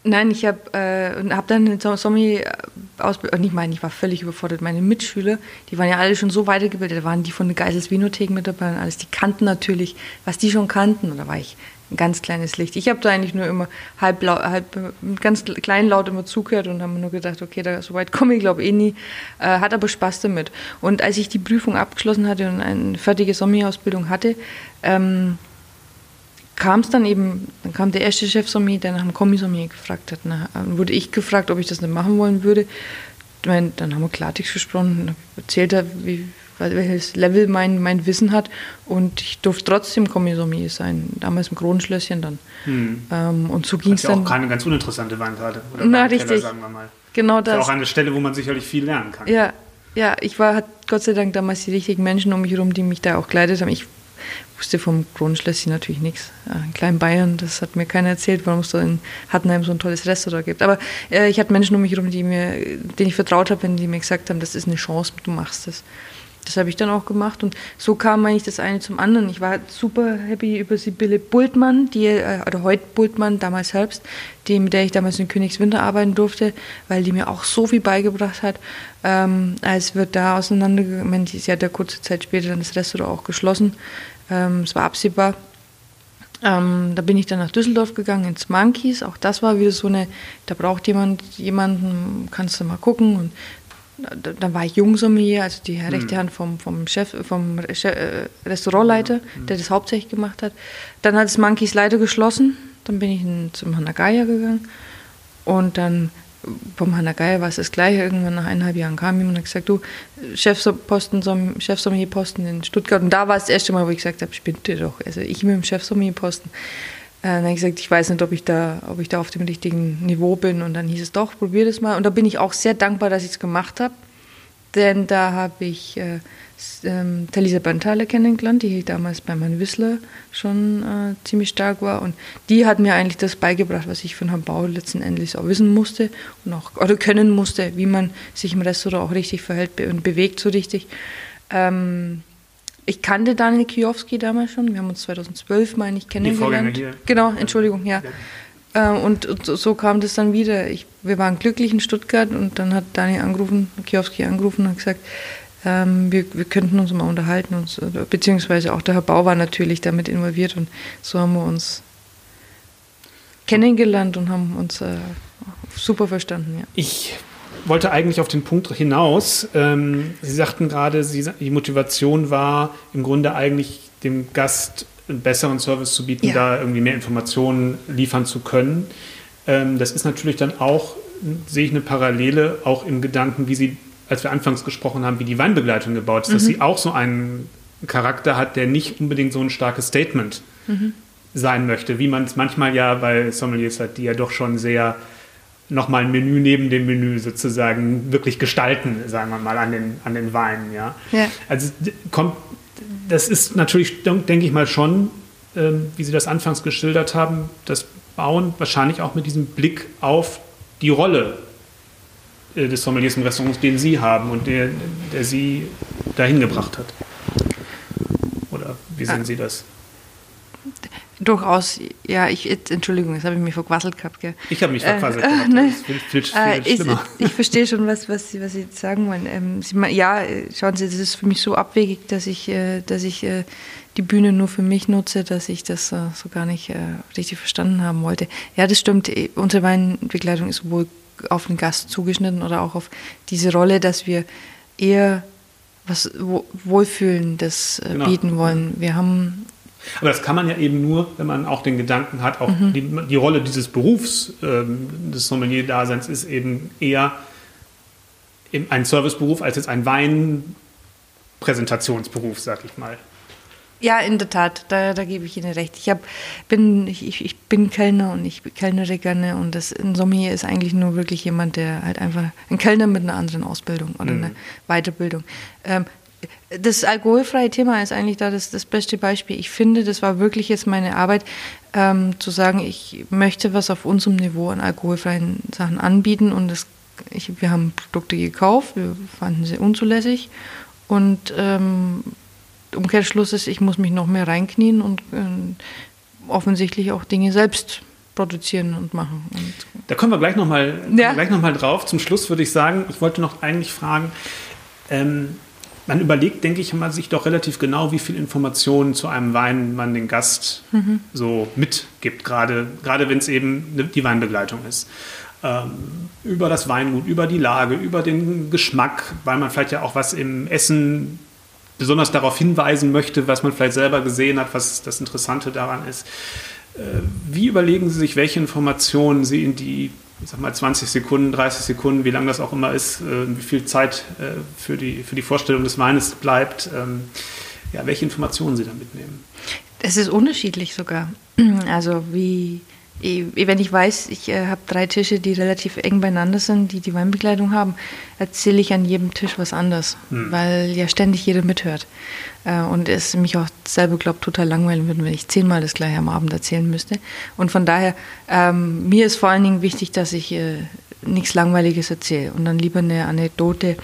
Nein, ich habe äh, hab dann eine Sommelier-Ausbildung, und ich meine, ich war völlig überfordert. Meine Mitschüler, die waren ja alle schon so weitergebildet, da waren die von der Geisels Vinothek mit dabei und alles, die kannten natürlich, was die schon kannten. Und da war ich ein ganz kleines Licht. Ich habe da eigentlich nur immer halb, laut, halb ganz kleinlaut immer zugehört und habe nur gedacht, okay, da, so weit komme ich glaube eh nie. Äh, hat aber Spaß damit. Und als ich die Prüfung abgeschlossen hatte und eine fertige Sommelier-Ausbildung hatte, ähm, kam es dann eben, dann kam der erste Chef Sommelier, der nach dem Kommissommelier gefragt hat. Dann wurde ich gefragt, ob ich das nicht machen wollen würde. Meine, dann haben wir Klartext gesprochen, erzählt er, wie, welches Level mein, mein Wissen hat und ich durfte trotzdem Kommissommelier sein, damals im Kronenschlösschen dann. Hm. Ähm, und so ging es ja dann. auch keine ganz uninteressante Weinkarte. Oder Na, richtig. sagen wir mal. Genau das. Ist auch eine Stelle, wo man sicherlich viel lernen kann. Ja, ja, ich war, Gott sei Dank damals die richtigen Menschen um mich herum, die mich da auch geleitet haben. Ich wusste vom Kronenschlösschen natürlich nichts. In Kleinbayern, das hat mir keiner erzählt, warum es da in Hattenheim so ein tolles Restaurant gibt. Aber äh, ich hatte Menschen um mich herum, die denen ich vertraut habe, wenn die mir gesagt haben, das ist eine Chance, du machst das. Das habe ich dann auch gemacht und so kam eigentlich das eine zum anderen. Ich war super happy über Sibylle Bultmann, die, äh, oder heute Bultmann, damals selbst, die, mit der ich damals in Königswinter arbeiten durfte, weil die mir auch so viel beigebracht hat. Ähm, als wir da auseinandergegangen, sie hat ja kurze Zeit später dann das Restaurant auch geschlossen. Ähm, es war absehbar. Ähm, da bin ich dann nach Düsseldorf gegangen, ins Monkeys. Auch das war wieder so eine, da braucht jemand jemanden, kannst du mal gucken. Und dann war ich Jungsommelier, also die rechte mhm. Hand vom, vom Chef, vom äh, Restaurantleiter, mhm. der das hauptsächlich gemacht hat. Dann hat das Monkeys leider geschlossen. Dann bin ich in, zum Hanagaya gegangen. Und dann vom Hanna Geier war es das gleiche. Irgendwann nach eineinhalb Jahren kam jemand und hat gesagt, du, Chefposten, Chefsommierposten in Stuttgart. Und da war es das erste Mal, wo ich gesagt habe, spinnt ihr doch. Also ich mit dem Chefsommierposten. Äh, dann habe ich gesagt, ich weiß nicht, ob ich, da, ob ich da auf dem richtigen Niveau bin. Und dann hieß es doch, probier das mal. Und da bin ich auch sehr dankbar, dass ich es gemacht habe. Denn da habe ich äh, ähm, Talisa Bantale kennengelernt, die damals bei Herrn Wissler schon äh, ziemlich stark war. Und die hat mir eigentlich das beigebracht, was ich von Herrn Bauer letzten Endes auch wissen musste und auch oder können musste, wie man sich im Restaurant auch richtig verhält und bewegt so richtig. Ähm, ich kannte Daniel Kiowski damals schon. Wir haben uns 2012, meine ich, kennengelernt. Die hier. Genau, Entschuldigung, ja. Äh, und, und, so kam das dann wieder. Ich, wir waren glücklich in Stuttgart und dann hat Dani angerufen, Kiowski angerufen und gesagt, ähm, wir, wir könnten uns mal unterhalten. Und, beziehungsweise auch der Herr Bau war natürlich damit involviert und so haben wir uns kennengelernt und haben uns äh, super verstanden. Ja. Ich wollte eigentlich auf den Punkt hinaus. Ähm, Sie sagten gerade, Sie, die Motivation war im Grunde eigentlich dem Gast einen besseren Service zu bieten, ja. da irgendwie mehr Informationen liefern zu können. Ähm, das ist natürlich dann auch, sehe ich eine Parallele auch im Gedanken, wie Sie, als wir anfangs gesprochen haben, wie die Weinbegleitung gebaut ist, mhm. dass sie auch so einen Charakter hat, der nicht unbedingt so ein starkes Statement mhm. sein möchte, wie man es manchmal ja bei Sommeliers hat, die ja doch schon sehr nochmal ein Menü neben dem Menü sozusagen wirklich gestalten, sagen wir mal, an den, an den Weinen. Ja? ja. Also kommt, das ist natürlich, denke ich mal schon, ähm, wie Sie das anfangs geschildert haben, das Bauen wahrscheinlich auch mit diesem Blick auf die Rolle des Sommeliers im Restaurant, den Sie haben und der, der Sie dahin gebracht hat. Oder wie sehen Sie das? Durchaus, ja, ich, Entschuldigung, das habe ich mir verquasselt gehabt. Gell? Ich habe mich verquasselt äh, gehabt, ne, das ist viel, viel, äh, schlimmer. Ich, verstehe schon, was, was, Sie, was Sie sagen wollen. Ähm, Sie, ja, schauen Sie, das ist für mich so abwegig, dass ich, äh, dass ich äh, die Bühne nur für mich nutze, dass ich das äh, so gar nicht äh, richtig verstanden haben wollte. Ja, das stimmt, unsere Weinbegleitung ist wohl auf den Gast zugeschnitten oder auch auf diese Rolle, dass wir eher was Wohlfühlendes genau. bieten wollen. Wir haben aber das kann man ja eben nur, wenn man auch den Gedanken hat, auch mhm. die, die, Rolle dieses Berufs, ähm, des Sommelier-Daseins ist eben eher ein Serviceberuf als jetzt ein Weinpräsentationsberuf, sag ich mal. Ja, in der Tat, da, da gebe ich Ihnen recht. Ich, hab, bin, ich, ich bin Kellner und ich kellnere gerne und das, ein Sommelier ist eigentlich nur wirklich jemand, der halt einfach, ein Kellner mit einer anderen Ausbildung oder mhm. einer Weiterbildung. Ähm, das alkoholfreie Thema ist eigentlich da das, das beste Beispiel. Ich finde, das war wirklich jetzt meine Arbeit, ähm, zu sagen, ich möchte was auf unserem Niveau an alkoholfreien Sachen anbieten und das, ich, wir haben Produkte gekauft, wir fanden sie unzulässig und ähm, Umkehrschluss ist, ich muss mich noch mehr reinknien und äh, offensichtlich auch Dinge selbst produzieren und machen. Und da kommen wir gleich nochmal ja. noch drauf. Zum Schluss würde ich sagen, ich wollte noch eigentlich fragen, ähm, man überlegt, denke ich mal, sich doch relativ genau, wie viel Informationen zu einem Wein man den Gast mhm. so mitgibt, gerade, gerade wenn es eben ne, die Weinbegleitung ist. Ähm, über das Weingut, über die Lage, über den Geschmack, weil man vielleicht ja auch was im Essen besonders darauf hinweisen möchte, was man vielleicht selber gesehen hat, was das Interessante daran ist. Äh, wie überlegen Sie sich, welche Informationen Sie in die ich sag mal 20 Sekunden, 30 Sekunden, wie lang das auch immer ist, äh, wie viel Zeit äh, für, die, für die Vorstellung des Weines bleibt, ähm, ja, welche Informationen Sie da mitnehmen. Es ist unterschiedlich sogar. Also wie, wenn ich weiß, ich äh, habe drei Tische, die relativ eng beieinander sind, die die Weinbegleitung haben, erzähle ich an jedem Tisch was anderes, hm. weil ja ständig jeder mithört. Äh, und es mich auch selber, glaube total langweilen würde, wenn ich zehnmal das gleiche am Abend erzählen müsste. Und von daher, ähm, mir ist vor allen Dingen wichtig, dass ich äh, nichts Langweiliges erzähle und dann lieber eine Anekdote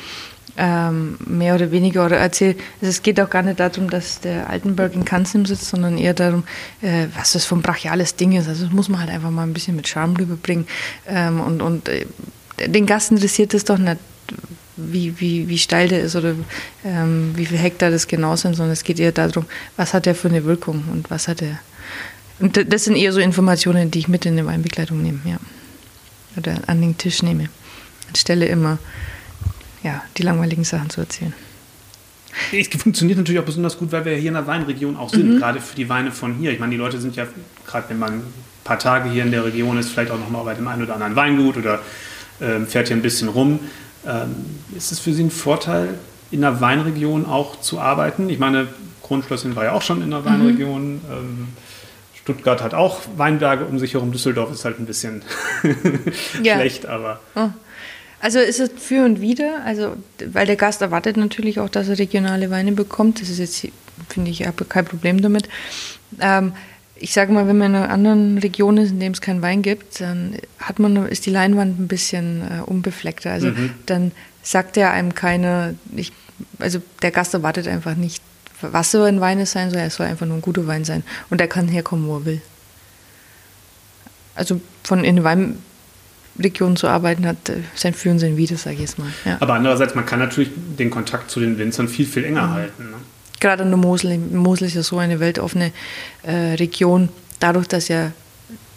ähm, mehr oder weniger oder erzähle. Also es geht auch gar nicht darum, dass der Altenberg in Kanzim sitzt, sondern eher darum, äh, was das für ein brachiales Ding ist. Also das muss man halt einfach mal ein bisschen mit Charme rüberbringen. Ähm, und und äh, den Gast interessiert es doch nicht, wie, wie, wie steil der ist oder ähm, wie viel Hektar das genau sind, sondern es geht eher darum, was hat er für eine Wirkung und was hat er. Und das sind eher so Informationen, die ich mit in die Weinbegleitung nehme, ja. Oder an den Tisch nehme. Anstelle immer ja, die langweiligen Sachen zu erzählen. Es funktioniert natürlich auch besonders gut, weil wir hier in der Weinregion auch sind, mhm. gerade für die Weine von hier. Ich meine, die Leute sind ja, gerade wenn man ein paar Tage hier in der Region ist, vielleicht auch nochmal bei dem einen oder anderen Weingut oder äh, fährt hier ein bisschen rum. Ähm, ist es für Sie ein Vorteil, in der Weinregion auch zu arbeiten? Ich meine, Kronschlösschen war ja auch schon in der mhm. Weinregion. Mhm. Ähm, Stuttgart hat auch Weinberge um sich herum. Düsseldorf ist halt ein bisschen schlecht, aber. Oh. Also ist es für und wieder, also weil der Gast erwartet natürlich auch, dass er regionale Weine bekommt. Das ist jetzt, finde ich, habe kein Problem damit. Ähm, ich sage mal, wenn man in einer anderen Region ist, in dem es keinen Wein gibt, dann hat man, ist die Leinwand ein bisschen äh, unbefleckter. Also mhm. dann sagt er einem keiner, ich, also der Gast erwartet einfach nicht, was so ein Wein sein soll, er soll einfach nur ein guter Wein sein. Und er kann herkommen, wo er will. also von in Weinregionen zu arbeiten, hat äh, sein Für und sein Wider, sage ich jetzt mal. Ja. Aber andererseits, man kann natürlich den Kontakt zu den Winzern viel, viel enger mhm. halten. Ne? Gerade an der Mosel. Mosel ist ja so eine weltoffene äh, Region. Dadurch, dass ja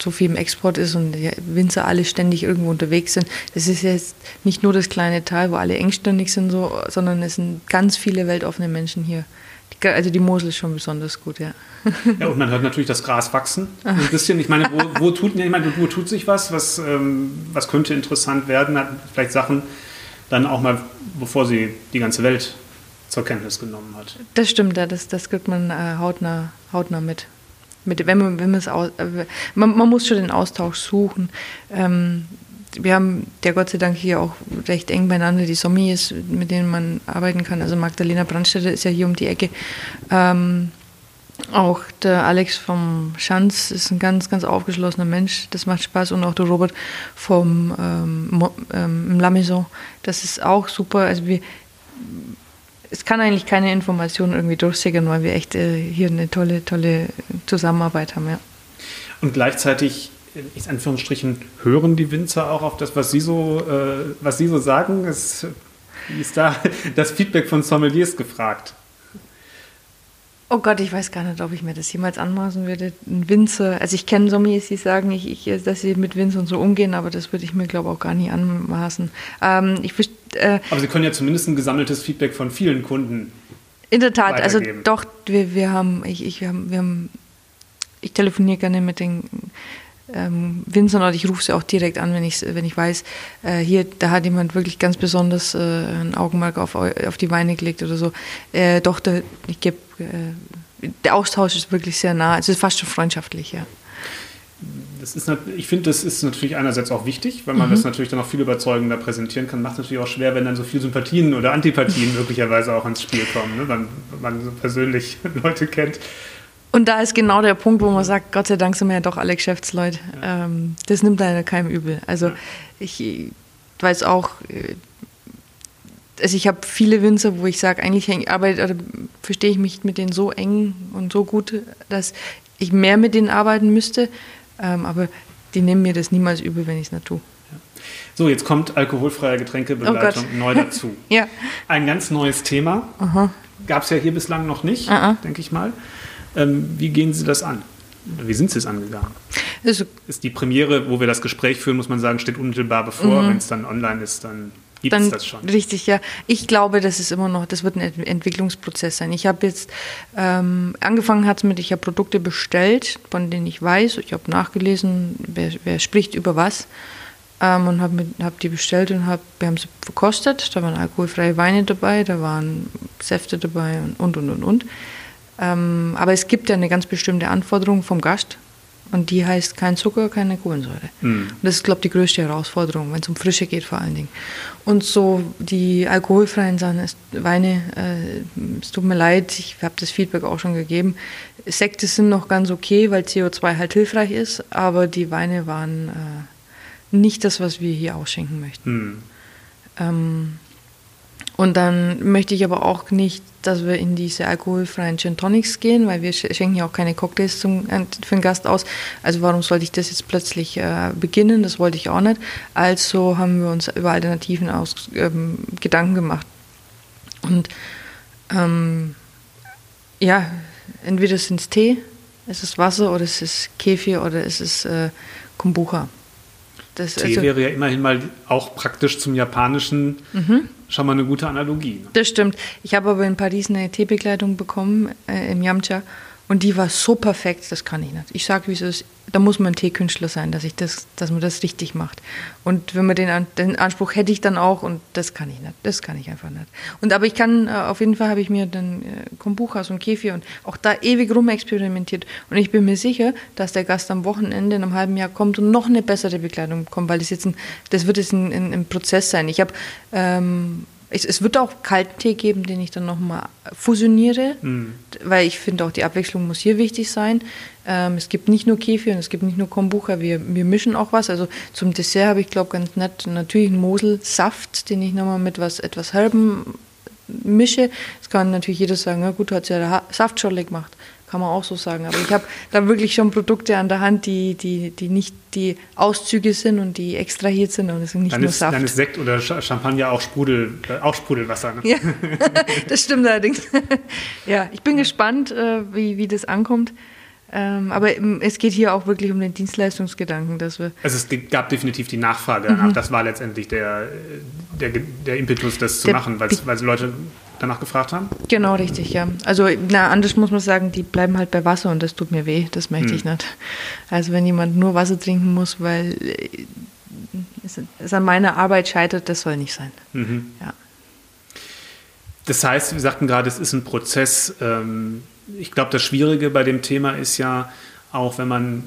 so viel im Export ist und die Winzer alle ständig irgendwo unterwegs sind. Das ist jetzt nicht nur das kleine Tal, wo alle engständig sind, so, sondern es sind ganz viele weltoffene Menschen hier. Also die Mosel ist schon besonders gut, ja. Ja, und man hört natürlich das Gras wachsen. Ein bisschen. Ich meine, wo, wo tut, ich meine, wo tut sich was? Was, ähm, was könnte interessant werden? Vielleicht Sachen dann auch mal, bevor sie die ganze Welt zur Kenntnis genommen hat. Das stimmt, ja, das, das kriegt man äh, hautnah, hautnah mit mit, wenn man, wenn aus, äh, man, man muss schon den Austausch suchen. Ähm, wir haben ja Gott sei Dank hier auch recht eng beieinander die Sommies, mit denen man arbeiten kann. Also Magdalena Brandstätter ist ja hier um die Ecke. Ähm, auch der Alex vom Schanz ist ein ganz, ganz aufgeschlossener Mensch. Das macht Spaß. Und auch der Robert vom ähm, ähm, La Maison. Das ist auch super. Also wir, es kann eigentlich keine Information irgendwie durchsickern, weil wir echt äh, hier eine tolle, tolle Zusammenarbeit haben, ja. Und gleichzeitig, in Anführungsstrichen, hören die Winzer auch auf das, was sie so, äh, was sie so sagen? Wie ist da das Feedback von Sommeliers gefragt? Oh Gott, ich weiß gar nicht, ob ich mir das jemals anmaßen würde. Ein Winzer, also ich kenne Sommeliers, die sagen, ich, ich, dass sie mit Winzern so umgehen, aber das würde ich mir, glaube ich, auch gar nicht anmaßen. Ähm, ich, äh, aber Sie können ja zumindest ein gesammeltes Feedback von vielen Kunden. In der Tat, also doch, wir, wir haben, ich, ich, wir haben, wir haben, ich telefoniere gerne mit den ähm, Winzern oder ich rufe sie auch direkt an, wenn ich, wenn ich weiß, äh, hier, da hat jemand wirklich ganz besonders äh, ein Augenmerk auf, auf die Weine gelegt oder so. Äh, doch, da, ich gebe, äh, der Austausch ist wirklich sehr nah, es ist fast schon freundschaftlich, ja. Das ist, ich finde, das ist natürlich einerseits auch wichtig, weil man mhm. das natürlich dann auch viel überzeugender präsentieren kann. Macht es natürlich auch schwer, wenn dann so viele Sympathien oder Antipathien möglicherweise auch ins Spiel kommen, ne? wenn man so persönlich Leute kennt. Und da ist genau der Punkt, wo man sagt, Gott sei Dank sind wir ja doch alle Geschäftsleute. Ja. Ähm, das nimmt leider keinem übel. Also ja. ich weiß auch, äh, also ich habe viele Winzer, wo ich sage, eigentlich arbeite verstehe ich mich mit denen so eng und so gut, dass ich mehr mit denen arbeiten müsste. Ähm, aber die nehmen mir das niemals übel, wenn ich es nicht tue. So, jetzt kommt alkoholfreie Getränkebegleitung oh neu dazu. ja. Ein ganz neues Thema. Gab es ja hier bislang noch nicht, denke ich mal. Ähm, wie gehen Sie das an? Wie sind Sie es angegangen? Also, ist die Premiere, wo wir das Gespräch führen, muss man sagen, steht unmittelbar bevor. Mhm. Wenn es dann online ist, dann gibt es das schon. Richtig, ja. Ich glaube, das ist immer noch, das wird ein Entwicklungsprozess sein. Ich habe jetzt ähm, angefangen hat es mit, ich habe Produkte bestellt, von denen ich weiß, ich habe nachgelesen, wer, wer, spricht über was. Ähm, und habe hab die bestellt und hab, wir haben sie verkostet. Da waren alkoholfreie Weine dabei, da waren Säfte dabei und und und und. Ähm, aber es gibt ja eine ganz bestimmte Anforderung vom Gast und die heißt kein Zucker, keine Kohlensäure. Mhm. Und das ist, glaube ich, die größte Herausforderung, wenn es um Frische geht vor allen Dingen. Und so die alkoholfreien Weine, äh, es tut mir leid, ich habe das Feedback auch schon gegeben. Sekte sind noch ganz okay, weil CO2 halt hilfreich ist, aber die Weine waren äh, nicht das, was wir hier ausschenken möchten. Mhm. Ähm, und dann möchte ich aber auch nicht, dass wir in diese alkoholfreien Gin Tonics gehen, weil wir schenken ja auch keine Cocktails zum, für den Gast aus. Also warum sollte ich das jetzt plötzlich äh, beginnen? Das wollte ich auch nicht. Also haben wir uns über Alternativen aus, ähm, Gedanken gemacht. Und ähm, ja, entweder sind es Tee, es ist Wasser oder es ist Kefir oder es ist äh, Kombucha. Das, Tee also, wäre ja immerhin mal auch praktisch zum japanischen mhm schon mal eine gute Analogie. Ne? Das stimmt. Ich habe aber in Paris eine Teebekleidung bekommen äh, im Yamcha und die war so perfekt, das kann ich nicht. Ich sage, wie es ist, da muss man ein Teekünstler sein, dass, ich das, dass man das richtig macht. Und wenn man den, den Anspruch hätte ich dann auch und das kann ich nicht. Das kann ich einfach nicht. Und aber ich kann, äh, auf jeden Fall habe ich mir dann äh, Kombuchas und Kefir und auch da ewig rum experimentiert. Und ich bin mir sicher, dass der Gast am Wochenende in einem halben Jahr kommt und noch eine bessere Bekleidung bekommt, weil das jetzt ein, das wird jetzt ein, ein, ein Prozess sein. Ich habe ähm, es, es, wird auch Kalttee geben, den ich dann nochmal fusioniere, mhm. weil ich finde auch die Abwechslung muss hier wichtig sein. Ähm, es gibt nicht nur Kefir und es gibt nicht nur Kombucha, wir, wir mischen auch was. Also zum Dessert habe ich, glaube ganz nett natürlich einen Moselsaft, den ich nochmal mit was etwas Herben mische. Es kann natürlich jeder sagen, na gut, hat ja der Saft schon gemacht kann man auch so sagen. Aber ich habe da wirklich schon Produkte an der Hand, die, die, die nicht die Auszüge sind und die extrahiert sind und es sind nicht dann nur ist, Saft. Dann ist Sekt oder Champagner auch, Sprudel, äh, auch Sprudelwasser. Ne? Ja, das stimmt allerdings. ja, ich bin gespannt, äh, wie, wie das ankommt. Ähm, aber es geht hier auch wirklich um den Dienstleistungsgedanken, dass wir. Also es gab definitiv die Nachfrage danach. Mhm. Das war letztendlich der, der, der Impetus, das zu der, machen, weil Leute danach gefragt haben? Genau, richtig, ja. Also, na, anders muss man sagen, die bleiben halt bei Wasser und das tut mir weh, das möchte mhm. ich nicht. Also, wenn jemand nur Wasser trinken muss, weil äh, es, es an meiner Arbeit scheitert, das soll nicht sein. Mhm. Ja. Das heißt, wir sagten gerade, es ist ein Prozess. Ähm, ich glaube, das Schwierige bei dem Thema ist ja auch, wenn man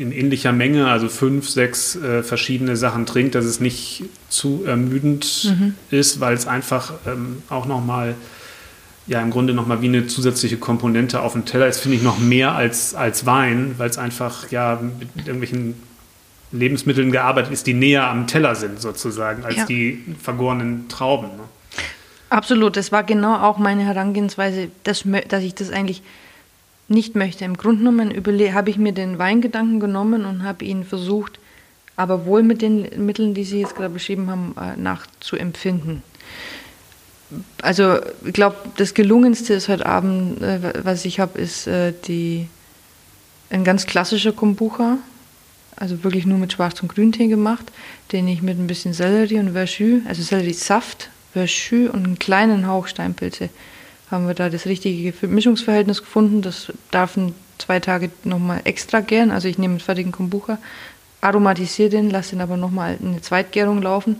in ähnlicher Menge, also fünf, sechs äh, verschiedene Sachen trinkt, dass es nicht zu ermüdend mhm. ist, weil es einfach ähm, auch nochmal, ja, im Grunde nochmal wie eine zusätzliche Komponente auf dem Teller ist, finde ich noch mehr als, als Wein, weil es einfach ja mit irgendwelchen Lebensmitteln gearbeitet ist, die näher am Teller sind sozusagen, als ja. die vergorenen Trauben. Ne? Absolut, das war genau auch meine Herangehensweise, dass, dass ich das eigentlich nicht möchte. Im Grunde genommen habe ich mir den Weingedanken genommen und habe ihn versucht, aber wohl mit den Mitteln, die Sie jetzt gerade beschrieben haben, äh, nachzuempfinden. Also ich glaube, das Gelungenste ist heute Abend, äh, was ich habe, ist äh, die, ein ganz klassischer Kombucha, also wirklich nur mit Schwarz- und Grüntee gemacht, den ich mit ein bisschen Sellerie und Verschü, also Sellerie-Saft Verschü und einen kleinen Hauch Steinpilze haben wir da das richtige Mischungsverhältnis gefunden. Das darf zwei Tage nochmal extra gären. Also ich nehme einen fertigen Kombucha, aromatisiere den, lasse den aber nochmal eine Zweitgärung laufen.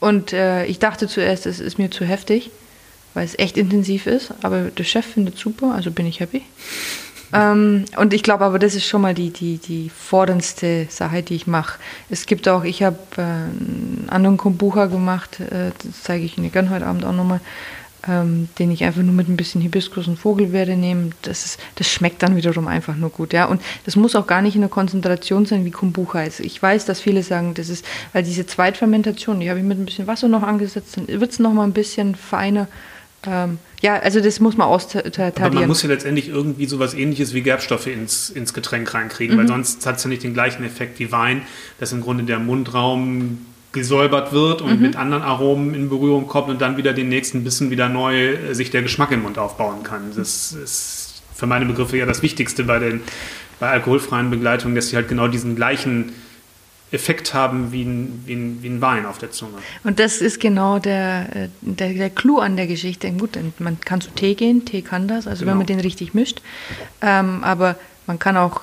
Und äh, ich dachte zuerst, es ist mir zu heftig, weil es echt intensiv ist. Aber der Chef findet es super, also bin ich happy. Ähm, und ich glaube aber, das ist schon mal die, die, die forderndste Sache, die ich mache. Es gibt auch, ich habe äh, einen anderen Kombucha gemacht, äh, das zeige ich Ihnen gerne heute Abend auch nochmal, ähm, den ich einfach nur mit ein bisschen Hibiskus und Vogelbeere nehme. Das, ist, das schmeckt dann wiederum einfach nur gut. Ja? Und das muss auch gar nicht in der Konzentration sein, wie Kombucha ist. Ich weiß, dass viele sagen, das ist, weil diese Zweitfermentation, die habe ich mit ein bisschen Wasser noch angesetzt, dann wird es nochmal ein bisschen feiner. Ähm, ja, also das muss man austarieren. Aber man muss ja letztendlich irgendwie sowas ähnliches wie Gerbstoffe ins, ins Getränk reinkriegen, mhm. weil sonst hat es ja nicht den gleichen Effekt wie Wein, dass im Grunde der Mundraum gesäubert wird und mhm. mit anderen Aromen in Berührung kommt und dann wieder den nächsten Bissen wieder neu äh, sich der Geschmack im Mund aufbauen kann. Das ist für meine Begriffe ja das Wichtigste bei den bei alkoholfreien Begleitungen, dass sie halt genau diesen gleichen Effekt haben wie ein, wie, ein, wie ein Wein auf der Zunge. Und das ist genau der, äh, der, der Clou an der Geschichte. Gut, man kann zu Tee gehen, Tee kann das, also genau. wenn man den richtig mischt. Ähm, aber man kann auch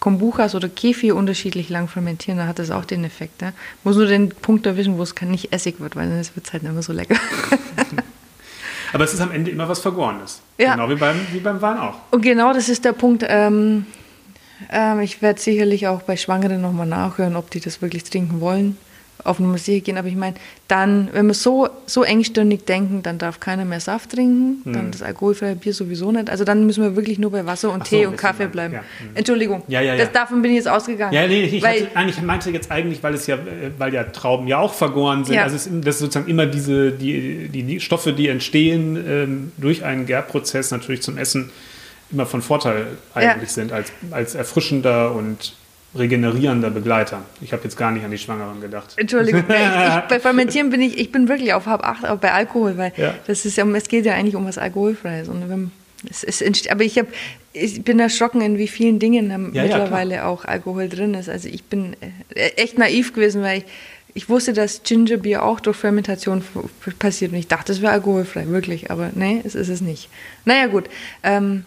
Kombuchas oder Kefir unterschiedlich lang fermentieren, dann hat das auch den Effekt. Ne? Muss nur den Punkt erwischen, wo es nicht Essig wird, weil dann wird es halt nicht mehr so lecker. Aber es ist am Ende immer was Vergorenes. Ja. Genau wie beim, wie beim Wein auch. Und genau das ist der Punkt. Ähm, ähm, ich werde sicherlich auch bei Schwangeren nochmal nachhören, ob die das wirklich trinken wollen auf Nummer sicher gehen. Aber ich meine, dann, wenn wir so, so engstirnig denken, dann darf keiner mehr Saft trinken, mhm. dann das alkoholfreie Bier sowieso nicht. Also dann müssen wir wirklich nur bei Wasser und Ach Tee so, und Kaffee bleiben. Ja. Mhm. Entschuldigung, ja, ja, ja. Das, davon bin ich jetzt ausgegangen. Ja, nee, ich, weil, hatte, eigentlich meinte jetzt eigentlich, weil es ja, weil ja Trauben ja auch vergoren sind. Ja. Also es, das ist sozusagen immer diese, die, die, die Stoffe, die entstehen ähm, durch einen Gärprozess natürlich zum Essen immer von Vorteil eigentlich sind, als, als erfrischender und regenerierender Begleiter. Ich habe jetzt gar nicht an die Schwangeren gedacht. Entschuldigung, ich, ich, bei Fermentieren bin ich, ich bin wirklich auf halb acht, aber bei Alkohol, weil ja. das ist ja, es geht ja eigentlich um was Alkoholfreies. Und wenn, es ist, aber ich, hab, ich bin erschrocken, in wie vielen Dingen ja, mittlerweile ja, auch Alkohol drin ist. Also ich bin äh, echt naiv gewesen, weil ich, ich wusste, dass Gingerbier auch durch Fermentation passiert und ich dachte, es wäre alkoholfrei, wirklich, aber nee, es ist es nicht. Naja gut, ähm,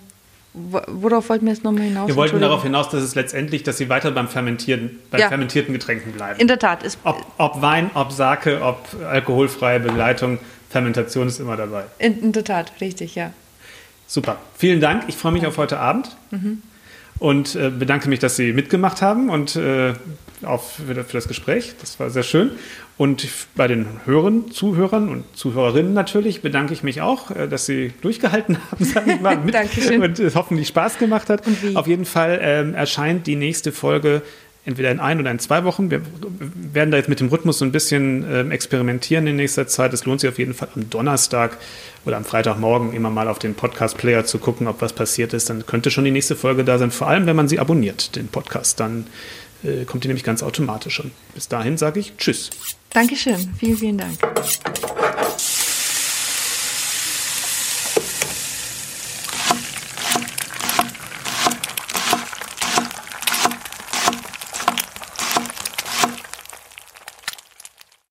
Worauf wollten wir jetzt nochmal hinaus? Wir wollten darauf hinaus, dass es letztendlich, dass sie weiter beim Fermentieren, bei ja. fermentierten Getränken bleiben. In der Tat. Ist ob, ob, Wein, ob Sake, ob alkoholfreie Begleitung, Fermentation ist immer dabei. In, in der Tat, richtig, ja. Super. Vielen Dank. Ich freue mich auf heute Abend. Mhm. Und äh, bedanke mich, dass Sie mitgemacht haben und äh, auch für, das Gespräch. Das war sehr schön. Und bei den Hörern, Zuhörern und Zuhörerinnen natürlich bedanke ich mich auch, äh, dass Sie durchgehalten haben, sage ich mal, mit Dankeschön. und es hoffentlich Spaß gemacht hat. Auf jeden Fall ähm, erscheint die nächste Folge entweder in ein oder in zwei Wochen. Wir werden da jetzt mit dem Rhythmus so ein bisschen äh, experimentieren in nächster Zeit. Es lohnt sich auf jeden Fall am Donnerstag oder am Freitagmorgen immer mal auf den Podcast-Player zu gucken, ob was passiert ist. Dann könnte schon die nächste Folge da sein, vor allem wenn man sie abonniert, den Podcast. Dann äh, kommt die nämlich ganz automatisch. Und bis dahin sage ich Tschüss. Dankeschön. Vielen, vielen Dank.